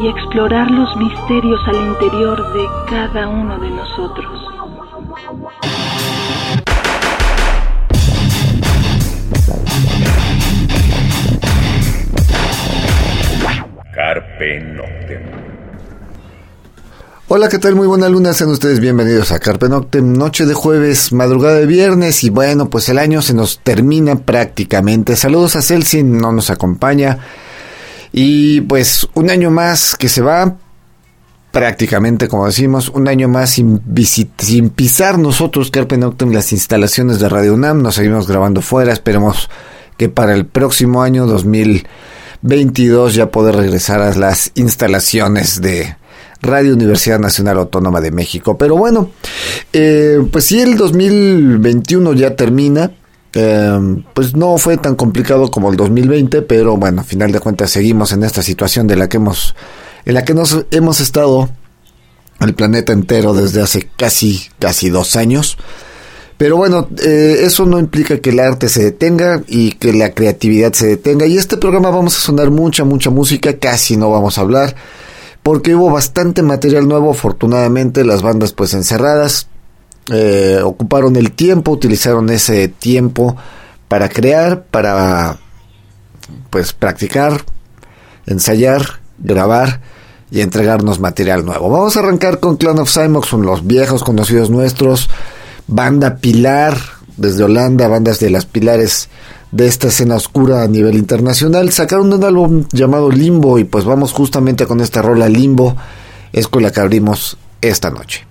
y explorar los misterios al interior de cada uno de nosotros. Carpe Noctem. Hola, ¿qué tal? Muy buena luna, sean ustedes bienvenidos a Carpe Noctem, noche de jueves, madrugada de viernes y bueno, pues el año se nos termina prácticamente. Saludos a Celsin, no nos acompaña. Y pues un año más que se va, prácticamente como decimos, un año más sin, pisar nosotros Carpe Noctem las instalaciones de Radio UNAM, nos seguimos grabando fuera, esperemos que para el próximo año 2022 ya poder regresar a las instalaciones de Radio Universidad Nacional Autónoma de México. Pero bueno, eh, pues si el 2021 ya termina, eh, pues no fue tan complicado como el 2020, pero bueno, a final de cuentas seguimos en esta situación de la que hemos, en la que nos hemos estado el planeta entero desde hace casi, casi dos años. Pero bueno, eh, eso no implica que el arte se detenga y que la creatividad se detenga. Y este programa vamos a sonar mucha, mucha música, casi no vamos a hablar, porque hubo bastante material nuevo, afortunadamente, las bandas pues encerradas, eh, ocuparon el tiempo, utilizaron ese tiempo para crear, para pues practicar, ensayar, grabar y entregarnos material nuevo. Vamos a arrancar con Clan of Simox, los viejos conocidos nuestros, banda Pilar desde Holanda, bandas de las pilares de esta escena oscura a nivel internacional. Sacaron un álbum llamado Limbo y pues vamos justamente con esta rola Limbo, es con la que abrimos esta noche.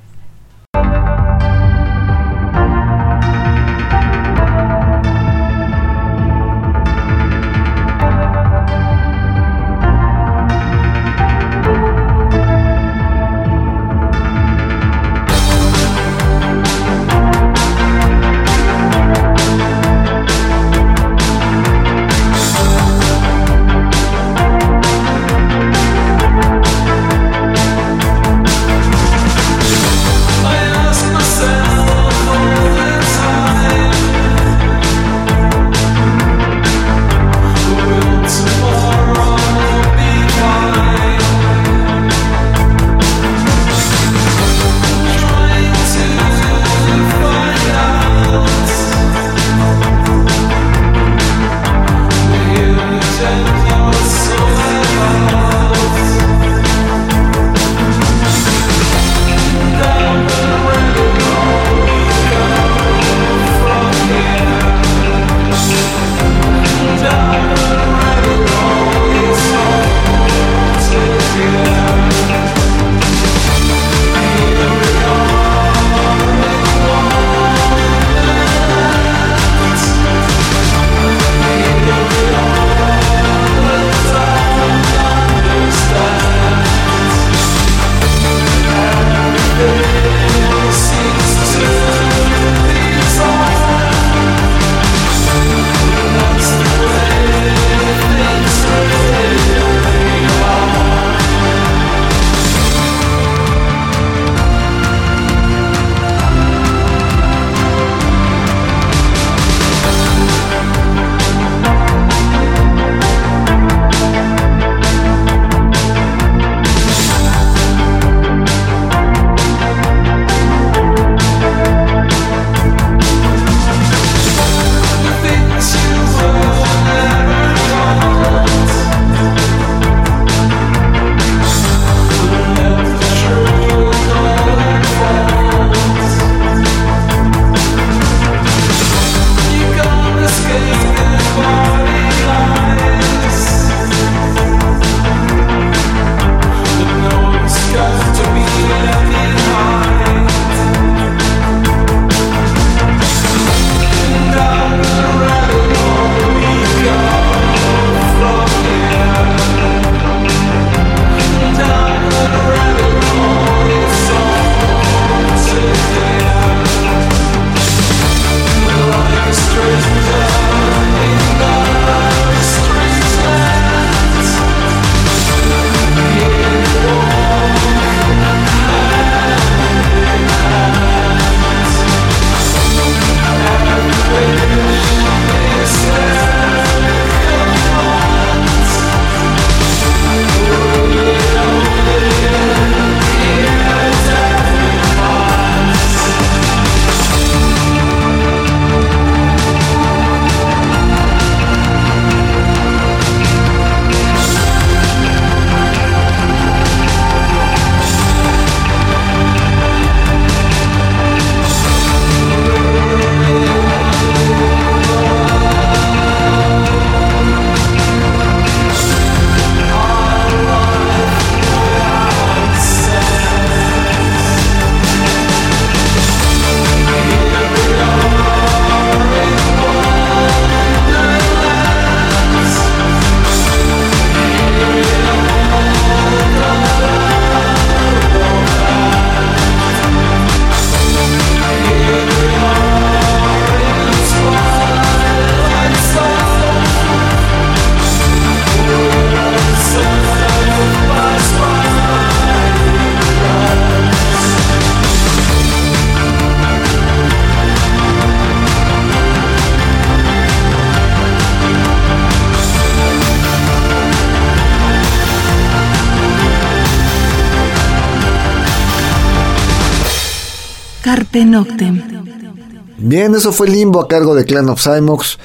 Bien, eso fue Limbo a cargo de Clan of Cymox,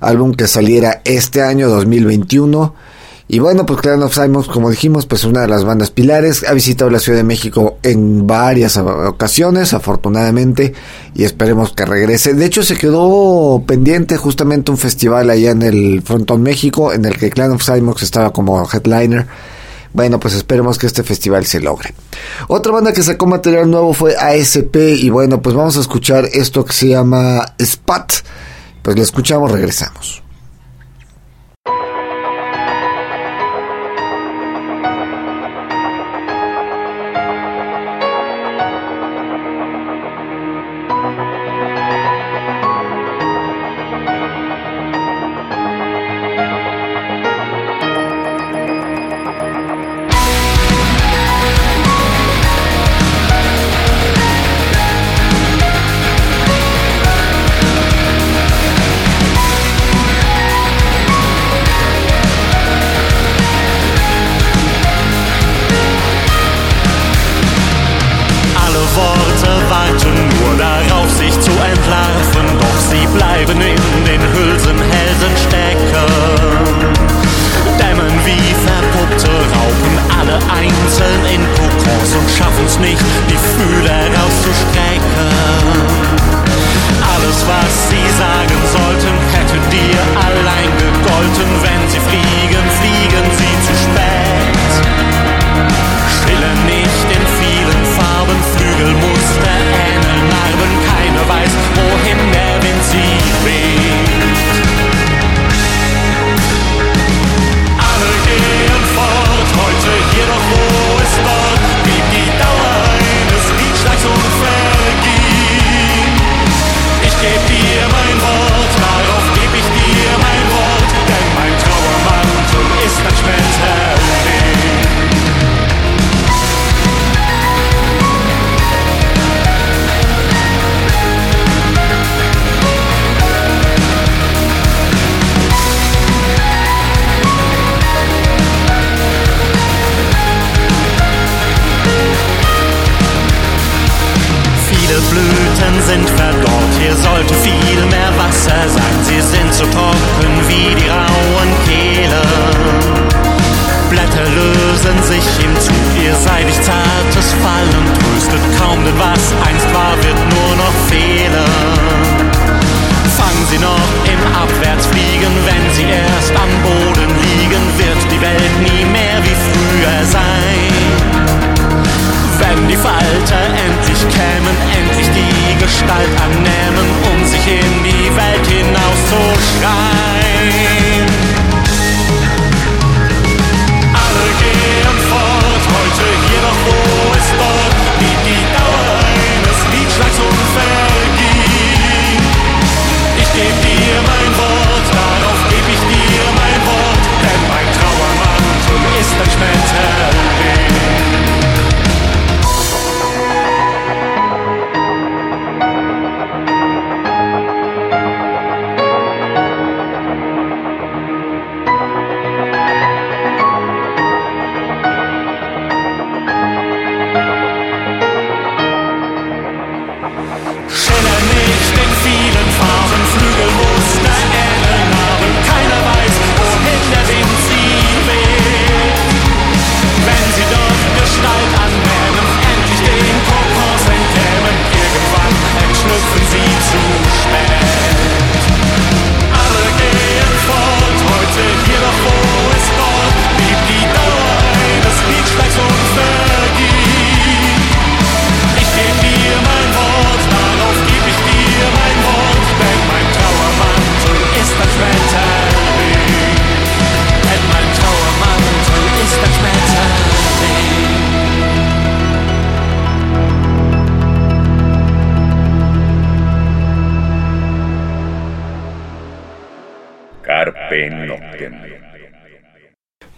álbum que saliera este año 2021. Y bueno, pues Clan of Cymox, como dijimos, pues una de las bandas pilares. Ha visitado la Ciudad de México en varias ocasiones, afortunadamente, y esperemos que regrese. De hecho, se quedó pendiente justamente un festival allá en el Frontón México, en el que Clan of Cymox estaba como headliner. Bueno, pues esperemos que este festival se logre. Otra banda que sacó material nuevo fue ASP y bueno, pues vamos a escuchar esto que se llama Spot. Pues lo escuchamos, regresamos.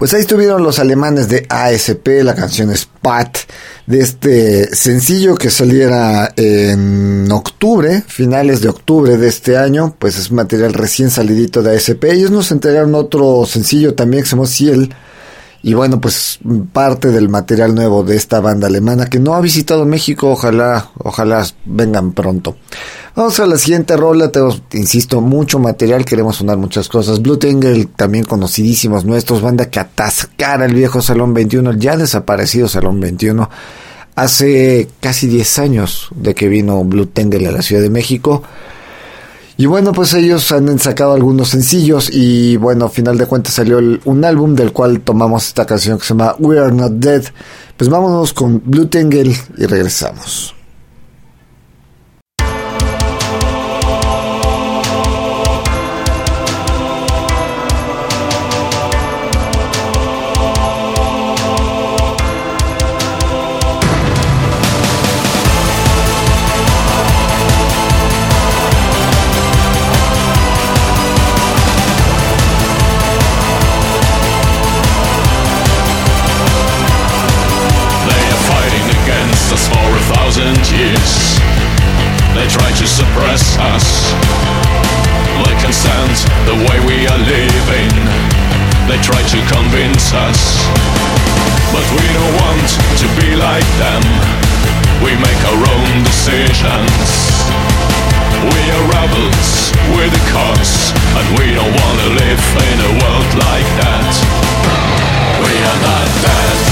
Pues ahí estuvieron los alemanes de ASP, la canción Spat, de este sencillo que saliera en octubre, finales de octubre de este año, pues es material recién salidito de ASP. Ellos nos entregaron otro sencillo también que se llama Ciel, Y bueno, pues parte del material nuevo de esta banda alemana que no ha visitado México, ojalá, ojalá vengan pronto. Vamos a la siguiente rola, tengo, insisto, mucho material, queremos sonar muchas cosas. Blue Tangle, también conocidísimos nuestros, banda que atascara el viejo Salón 21, ya desaparecido Salón 21. Hace casi 10 años de que vino Blue Tangle a la Ciudad de México. Y bueno, pues ellos han sacado algunos sencillos y bueno, final de cuentas salió un álbum del cual tomamos esta canción que se llama We Are Not Dead. Pues vámonos con Blue Tangle y regresamos. They try to suppress us. They can stand the way we are living. They try to convince us. But we don't want to be like them. We make our own decisions. We are rebels, we're the cause And we don't wanna live in a world like that. We are not dead.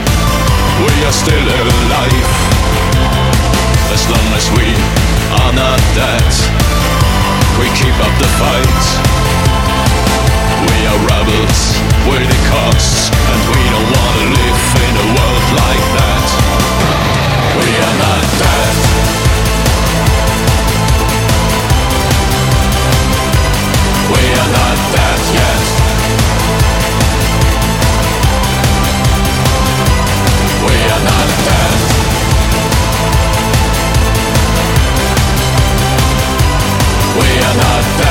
we are still alive. As long as we are not dead, we keep up the fight. We are rebels, we're the cops, and we don't wanna live in a world like that. We are not dead. We are not dead yet. We are not there.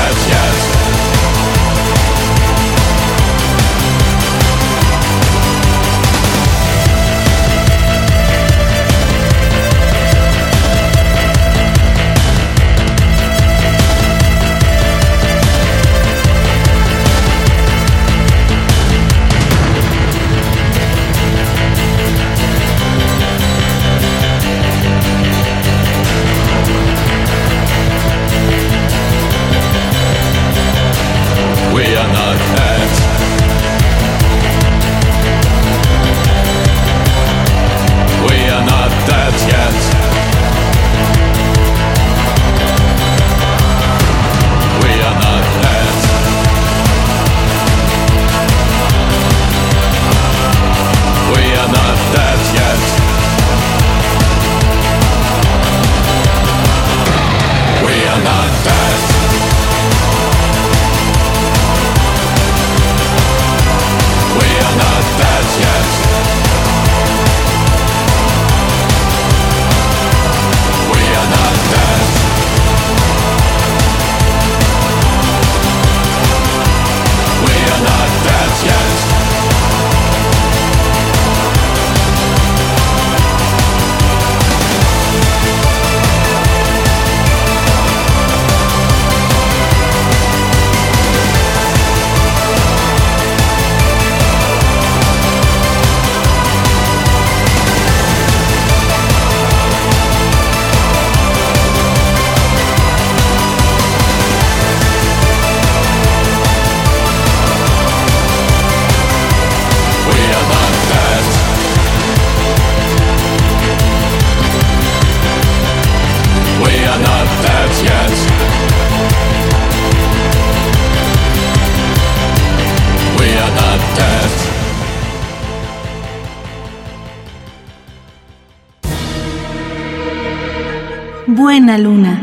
Luna.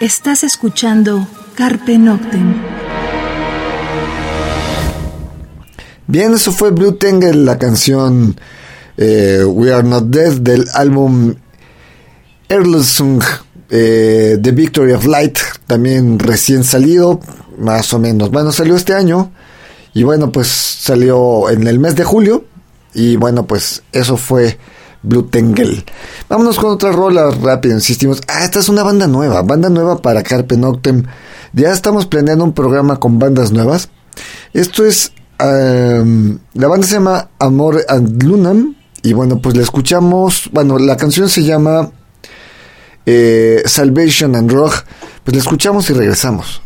Estás escuchando Carpe Noctem. Bien, eso fue Blue Tangle, la canción eh, We Are Not Dead del álbum Erlsung eh, The Victory of Light, también recién salido, más o menos. Bueno, salió este año y bueno, pues salió en el mes de julio y bueno, pues eso fue Blue Tangle. Vámonos con otra rola rápido, insistimos. Ah, esta es una banda nueva, banda nueva para Carpe Noctem. Ya estamos planeando un programa con bandas nuevas. Esto es. la banda se llama Amor and Lunam. Y bueno, pues la escuchamos. Bueno, la canción se llama eh, Salvation and Rock. Pues la escuchamos y regresamos.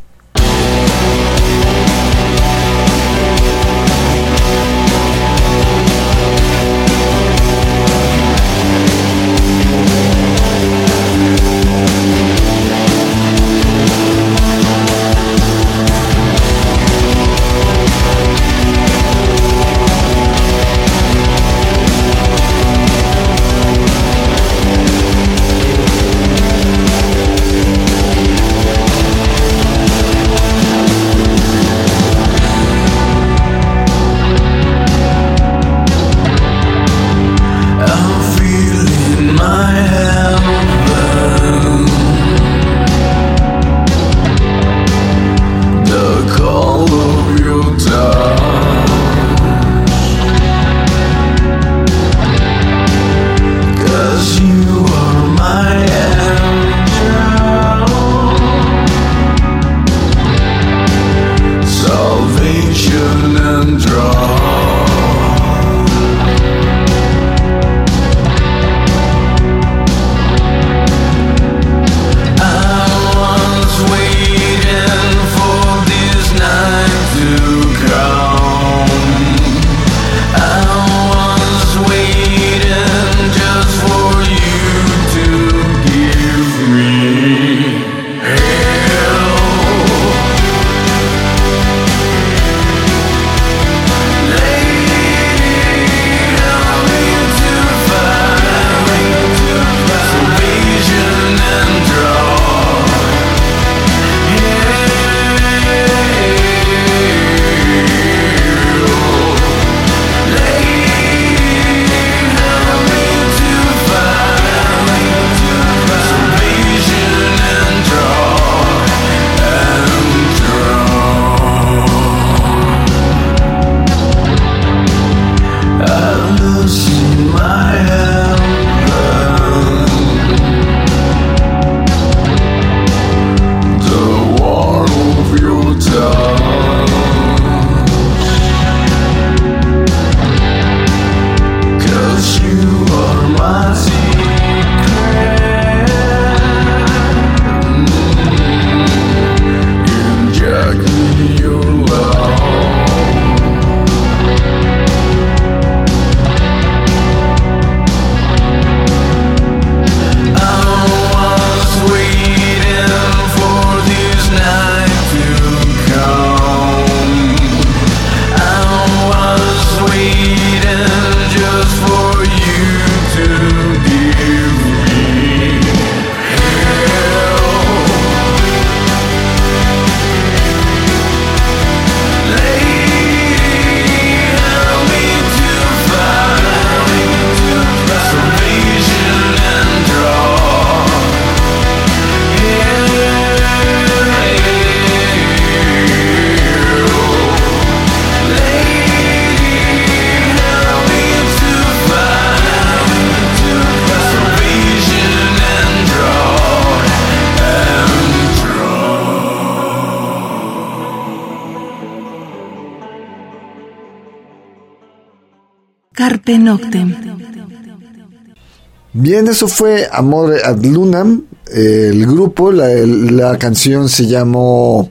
Bien, eso fue Amor ad Lunam, el grupo, la, canción se llamó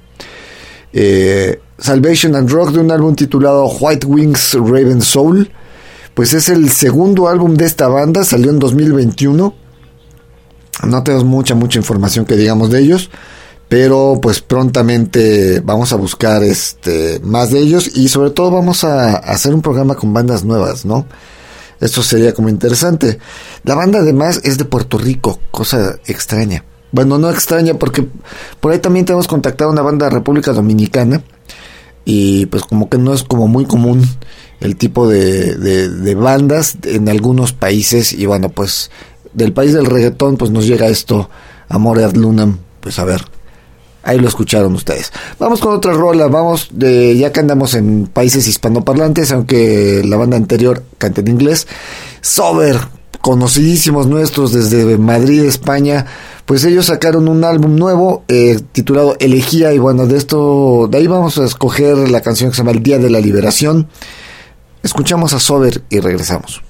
eh, Salvation and Rock de un álbum titulado White Wings Raven Soul. Pues es el segundo álbum de esta banda, salió en 2021. No tenemos mucha, mucha información que digamos de ellos pero pues prontamente vamos a buscar este más de ellos y sobre todo vamos a, hacer un programa con bandas nuevas, ¿no? Esto sería como interesante. La banda además es de Puerto Rico, cosa extraña. bueno, no extraña porque por ahí también tenemos contactado a una banda de República Dominicana y pues como que no es como muy común el tipo de, de, bandas en algunos países y bueno pues del país del reggaetón pues nos llega esto Amor ad Lunam pues a ver ahí lo escucharon ustedes vamos con otra rola vamos de ya que andamos en países hispanoparlantes aunque la banda anterior canta en inglés Sober conocidísimos nuestros desde Madrid, España, pues ellos sacaron un álbum nuevo eh, titulado Elegía y bueno, de esto, de ahí vamos a escoger la canción que se llama El Día de la Liberación. Escuchamos a Sober y regresamos.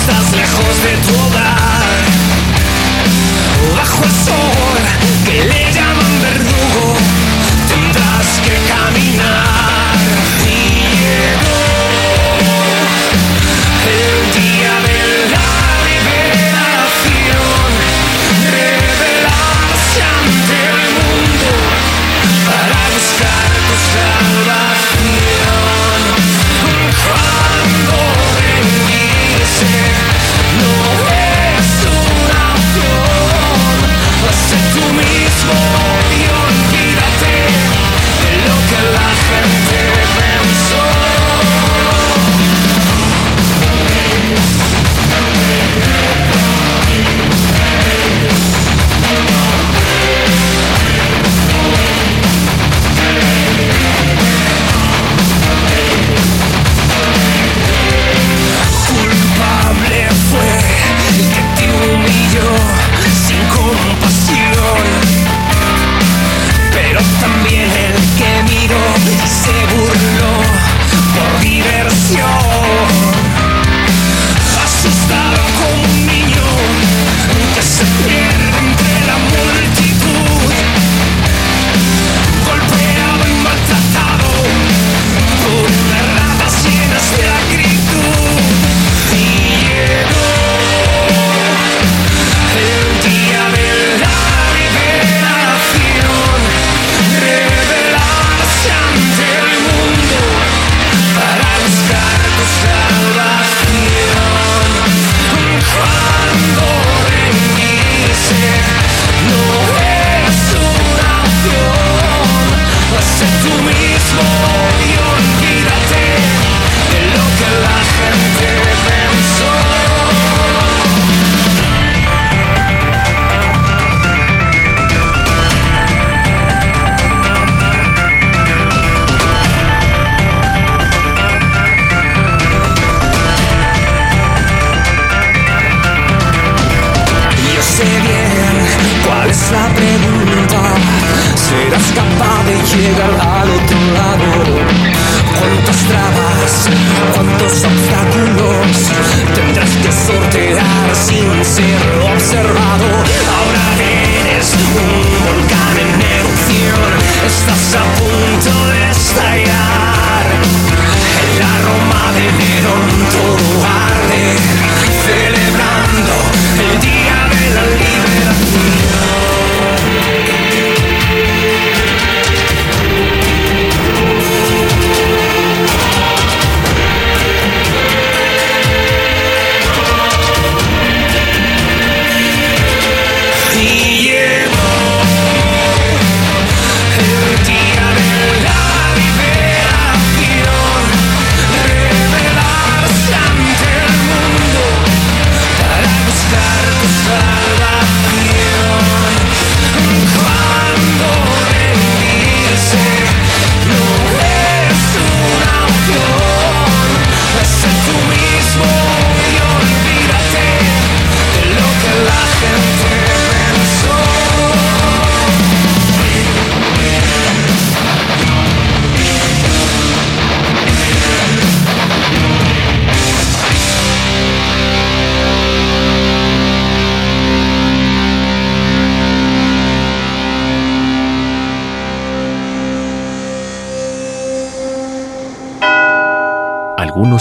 estás lejos de tu hogar. Bajo el sol.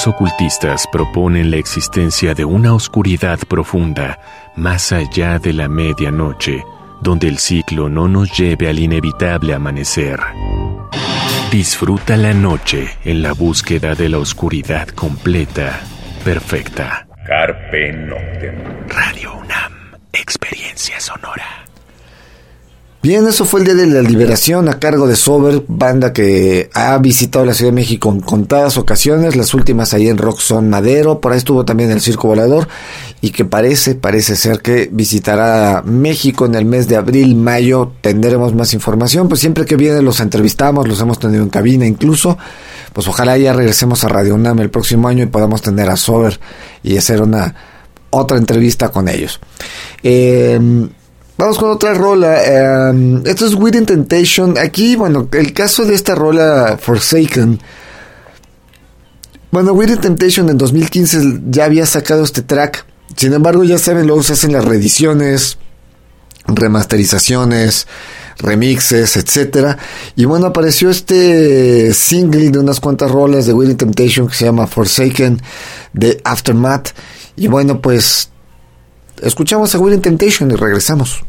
Ocultistas proponen la existencia de una oscuridad profunda más allá de la medianoche, donde el ciclo no nos lleve al inevitable amanecer. Disfruta la noche en la búsqueda de la oscuridad completa, perfecta. Carpe Noctem. Radio UNAM, experiencia sonora. Bien, eso fue el Día de la Liberación a cargo de Sober, banda que ha visitado la Ciudad de México en contadas ocasiones, las últimas ahí en Roxon Madero, por ahí estuvo también el Circo Volador. Y que parece, parece ser que visitará México en el mes de abril, mayo, tendremos más información, pues siempre que viene los entrevistamos, los hemos tenido en cabina incluso, pues ojalá ya regresemos a Radio UNAM el próximo año y podamos tener a Sober y hacer una otra entrevista con ellos. Eh, Vamos con otra rola. Um, esto es Within Temptation. Aquí, bueno, el caso de esta rola Forsaken. Bueno, Within Temptation en 2015 ya había sacado este track. Sin embargo, ya saben, luego se hacen las reediciones, remasterizaciones, remixes, etcétera. Y bueno, apareció este single de unas cuantas rolas de Within Temptation que se llama Forsaken de Aftermath. Y bueno, pues escuchamos a Within Temptation y regresamos.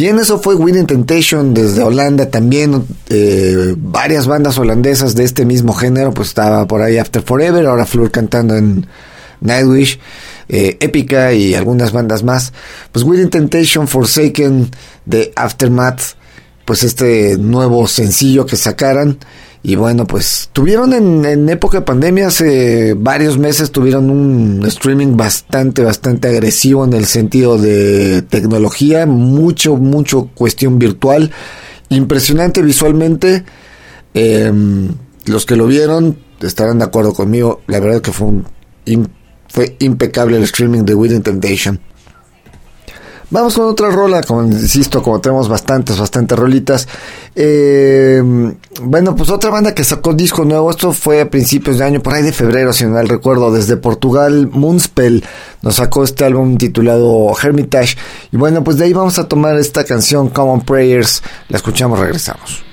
Bien, eso fue Winning Temptation desde Holanda también. Eh, varias bandas holandesas de este mismo género, pues estaba por ahí After Forever, ahora Flur cantando en Nightwish, eh, Epica y algunas bandas más. Pues Winning Temptation Forsaken de Aftermath, pues este nuevo sencillo que sacaran. Y bueno, pues tuvieron en, época de pandemia, hace varios meses, tuvieron un streaming bastante, bastante agresivo en el sentido de tecnología, mucho, mucho cuestión virtual, impresionante visualmente. Em, los que lo vieron estarán de acuerdo conmigo, la verdad que fue, un, fue impecable el streaming de Within Temptation. Vamos con otra rola, como insisto, como tenemos bastantes, bastantes rolitas. Eh, bueno, pues otra banda que sacó disco nuevo, esto fue a principios de año, por ahí de febrero, si no mal recuerdo, desde Portugal, Moonspell nos sacó este álbum titulado Hermitage. Y bueno, pues de ahí vamos a tomar esta canción Common Prayers, la escuchamos, regresamos.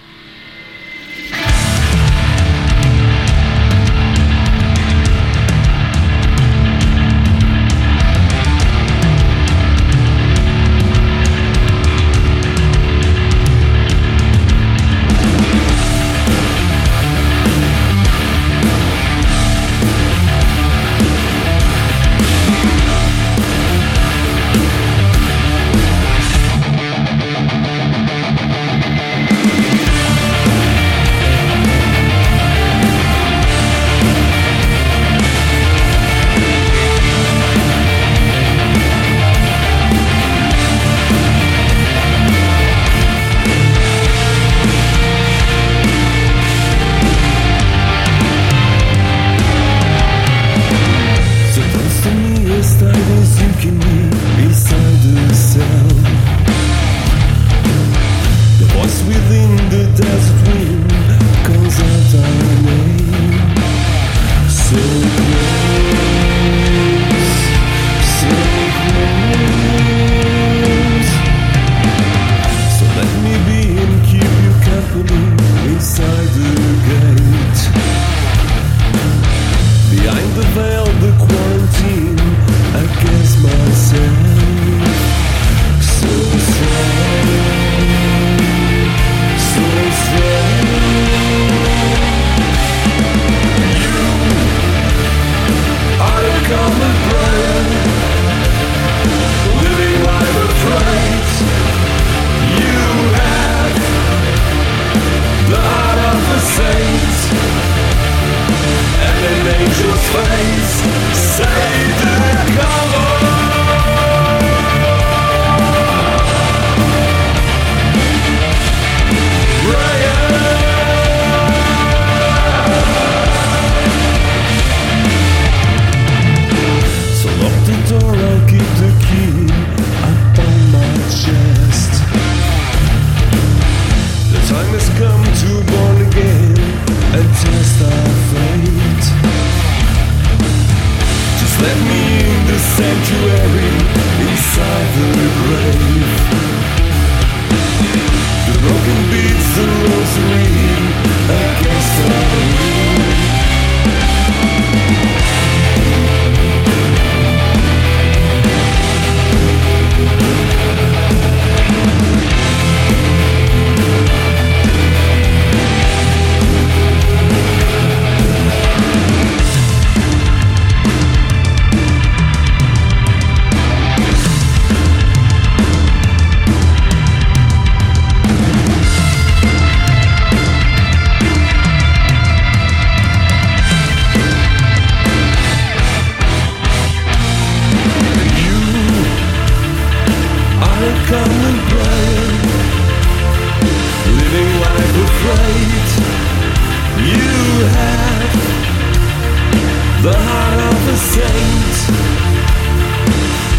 saint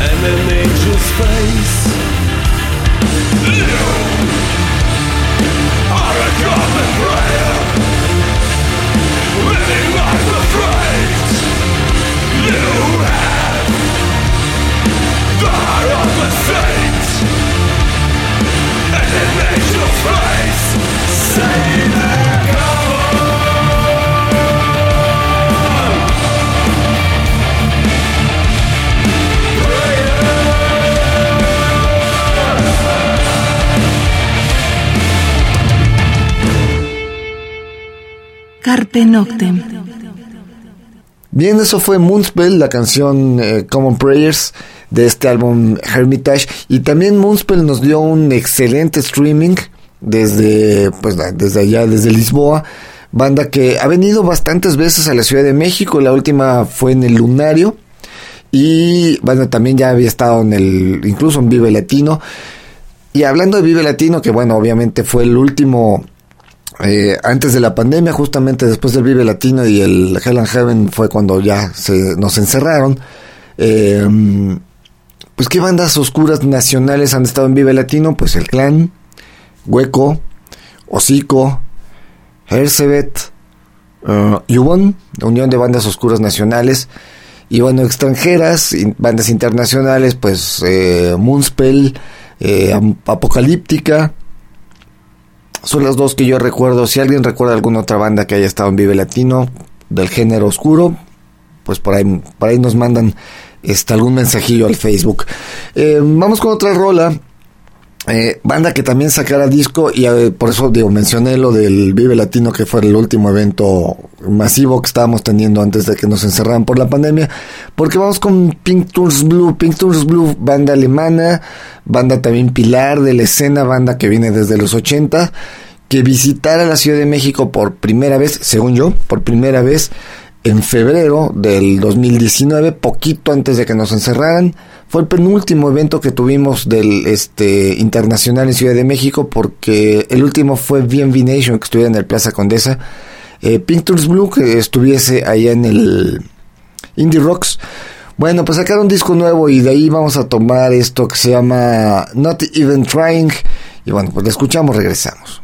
and an angel's face. You are a common prayer, living life afraid. You have the heart of a saint and an angel's face. Say that. Carpe Noctem. Bien, eso fue Moonspell, la canción eh, Common Prayers de este álbum Hermitage. Y también Moonspell nos dio un excelente streaming desde, pues, desde allá, desde Lisboa. Banda que ha venido bastantes veces a la Ciudad de México. La última fue en el Lunario. Y bueno, también ya había estado en el, incluso en Vive Latino. Y hablando de Vive Latino, que bueno, obviamente fue el último eh, antes de la pandemia, justamente después del Vive Latino y el Hell and Heaven fue cuando ya se, nos encerraron. Em, pues qué bandas oscuras nacionales han estado en Vive Latino, pues el Clan, Hueco, Hocico, Hercebet, uh, Yubon, la Unión de Bandas Oscuras Nacionales, y bueno, extranjeras, bandas internacionales, pues eh, Moonspell, eh, Apocalíptica, son las dos que yo recuerdo. Si alguien recuerda alguna otra banda que haya estado en Vive Latino del género oscuro, pues por ahí, por ahí nos mandan este, algún mensajillo al Facebook. Eh, vamos con otra rola. Eh, banda que también sacara disco y eh, por eso digo mencioné lo del Vive Latino que fue el último evento masivo que estábamos teniendo antes de que nos encerraran por la pandemia. Porque vamos con Pink Tours Blue. Pink Tours Blue banda alemana banda también pilar de la escena banda que viene desde los 80 que visitara la Ciudad de México por primera vez según yo por primera vez en febrero del 2019 poquito antes de que nos encerraran fue el penúltimo evento que tuvimos del este internacional en Ciudad de México porque el último fue BNB Nation que estuviera en el Plaza Condesa. Eh, Blue que estuviese allá en el Indie Rocks. Bueno, pues sacaron un disco nuevo y de ahí vamos a tomar esto que se llama Not Even Trying. Y bueno, pues lo escuchamos, regresamos.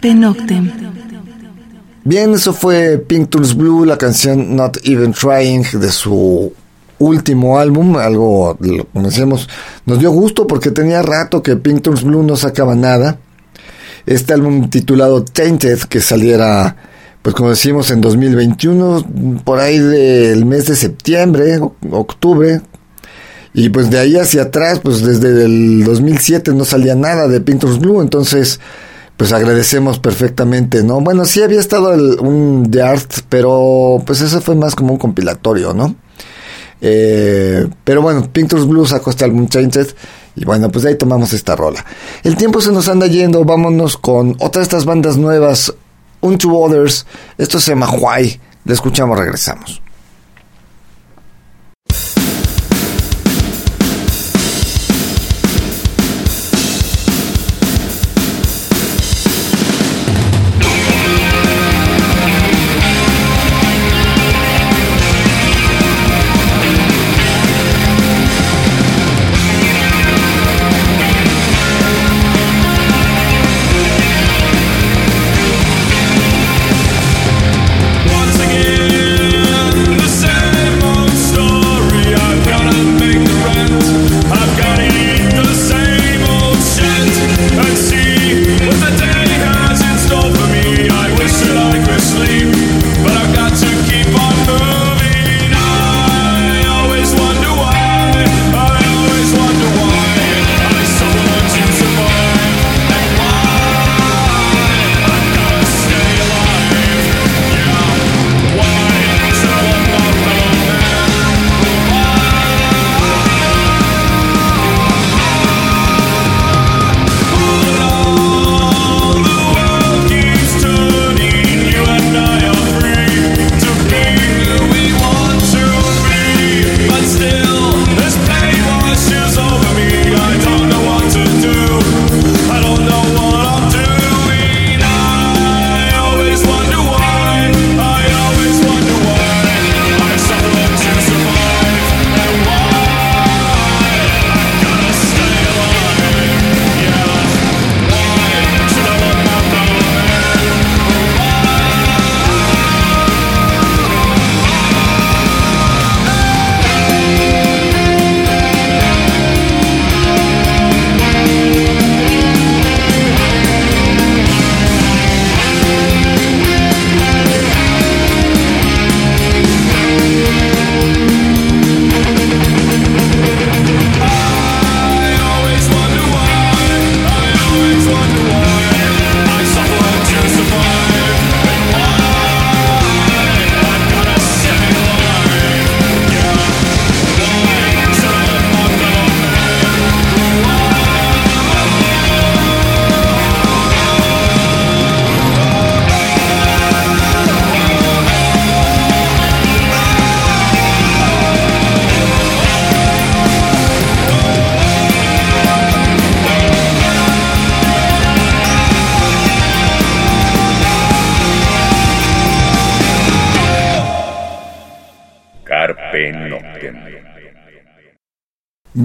Carpe Noctem. Bien, eso fue Pink Blue, la canción Not Even Trying de su último álbum, algo, como decíamos, nos dio gusto porque tenía rato que Pink Blue no sacaba nada. Este álbum titulado Tainted, que saliera, pues como decimos, en 2021, por ahí del mes de septiembre, octubre, y pues de ahí hacia atrás, pues desde el 2007 no salía nada de Pink Blue, entonces pues agradecemos perfectamente, ¿no? Bueno, sí había estado un The Art, pero pues eso fue más como un compilatorio, ¿no? Eh, pero bueno, Pictures Blues sacó este álbum Changed y bueno, pues de ahí tomamos esta rola. El tiempo se nos anda yendo, vámonos con otra de estas bandas nuevas, Un Two Others, esto se llama Why, le escuchamos, regresamos.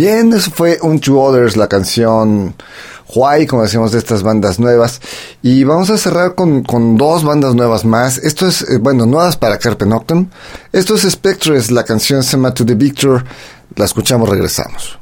Bien, eso fue un Two Others, la canción Why, como decíamos, de estas bandas nuevas. Y vamos a cerrar con, con dos bandas nuevas más. Esto es, eh, bueno, nuevas para Carpe Noctem. Esto es Spectres, la canción Sema to the Victor. La escuchamos, regresamos.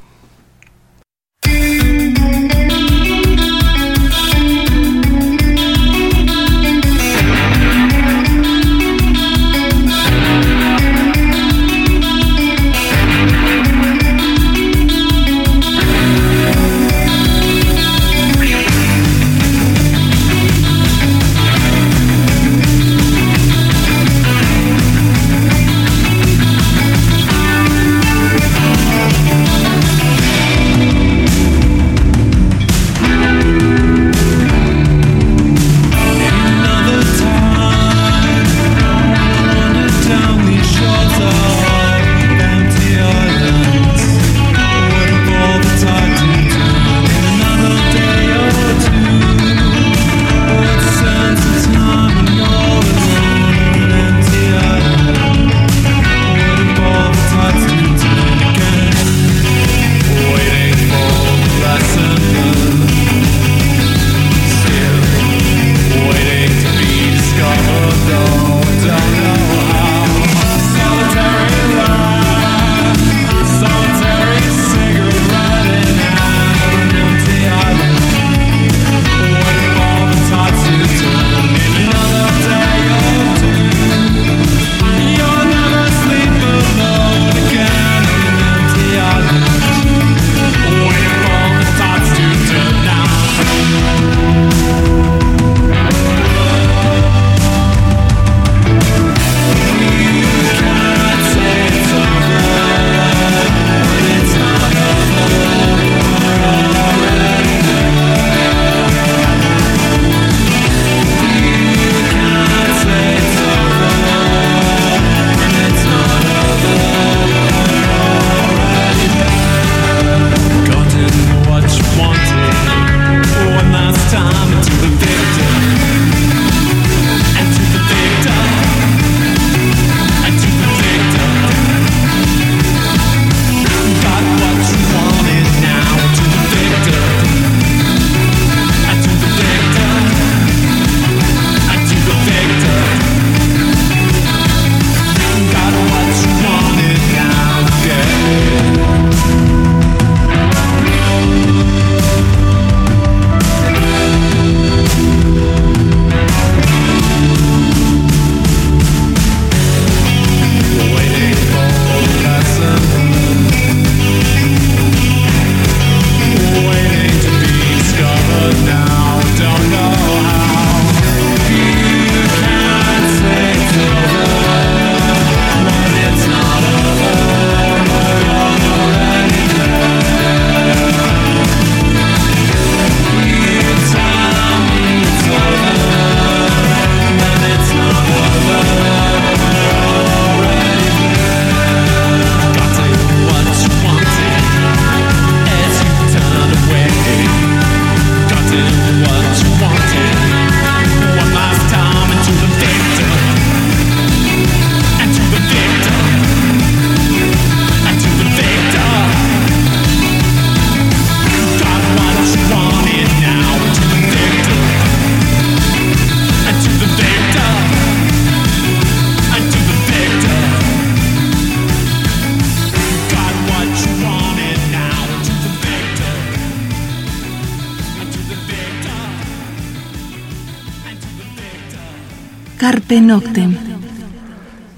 Carpe.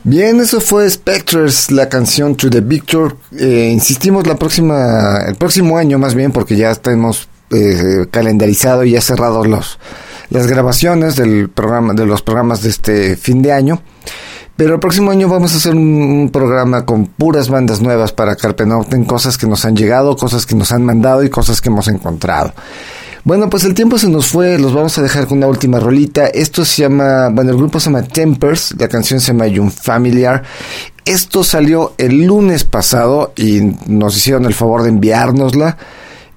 Bien, eso fue Spectres, la canción To the Victor. Eh, insistimos la próxima, el próximo año más bien, porque ya tenemos eh, calendarizado y ya cerrado los, las grabaciones del programa, de los programas de este fin de año. Pero el próximo año vamos a hacer un, programa con puras bandas nuevas para Carpe Noctem, cosas que nos han llegado, cosas que nos han mandado y cosas que hemos encontrado. Bueno, pues el tiempo se nos fue, los vamos a dejar con una última rolita. Esto se llama, bueno, el grupo se llama Tempers, la canción se llama Young Familiar. Esto salió el lunes pasado y nos hicieron el favor de enviárnosla.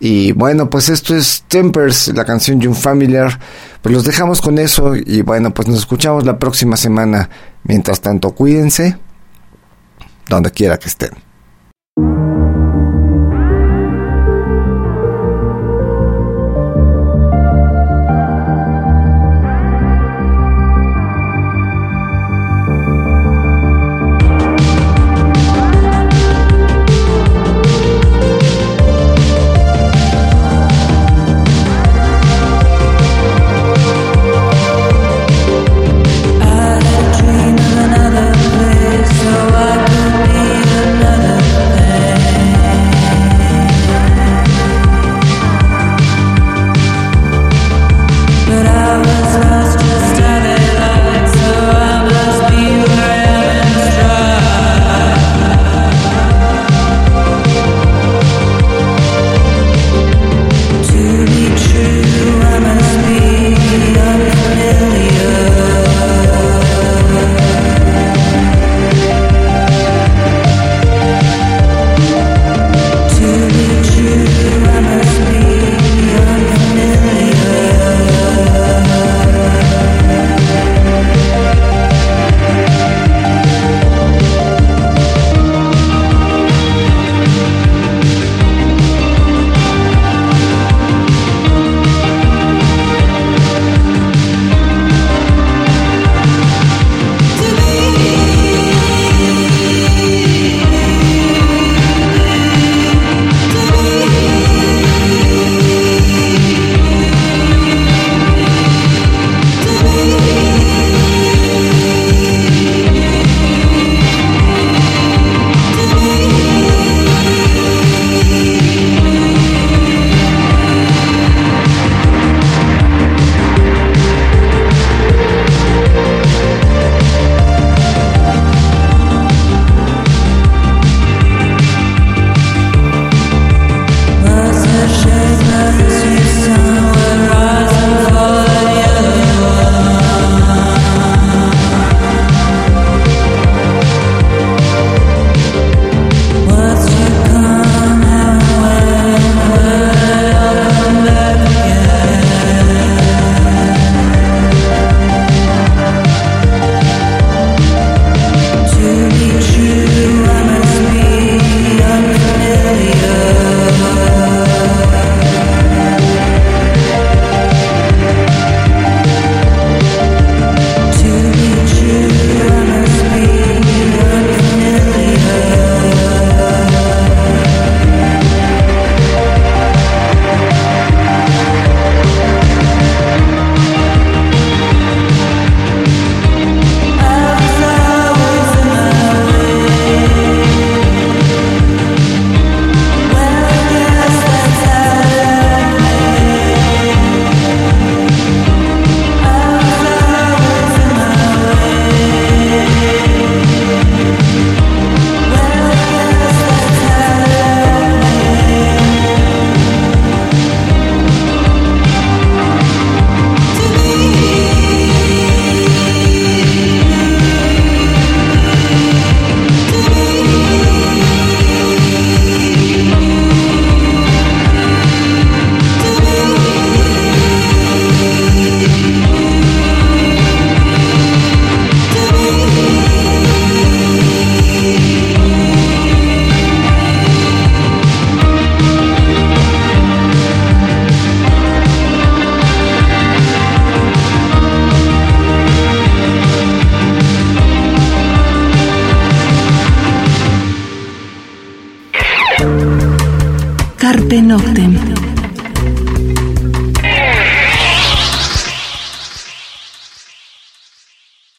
Y bueno, pues esto es Tempers, la canción Young Familiar. Pues los dejamos con eso y bueno, pues nos escuchamos la próxima semana. Mientras tanto, cuídense donde quiera que estén.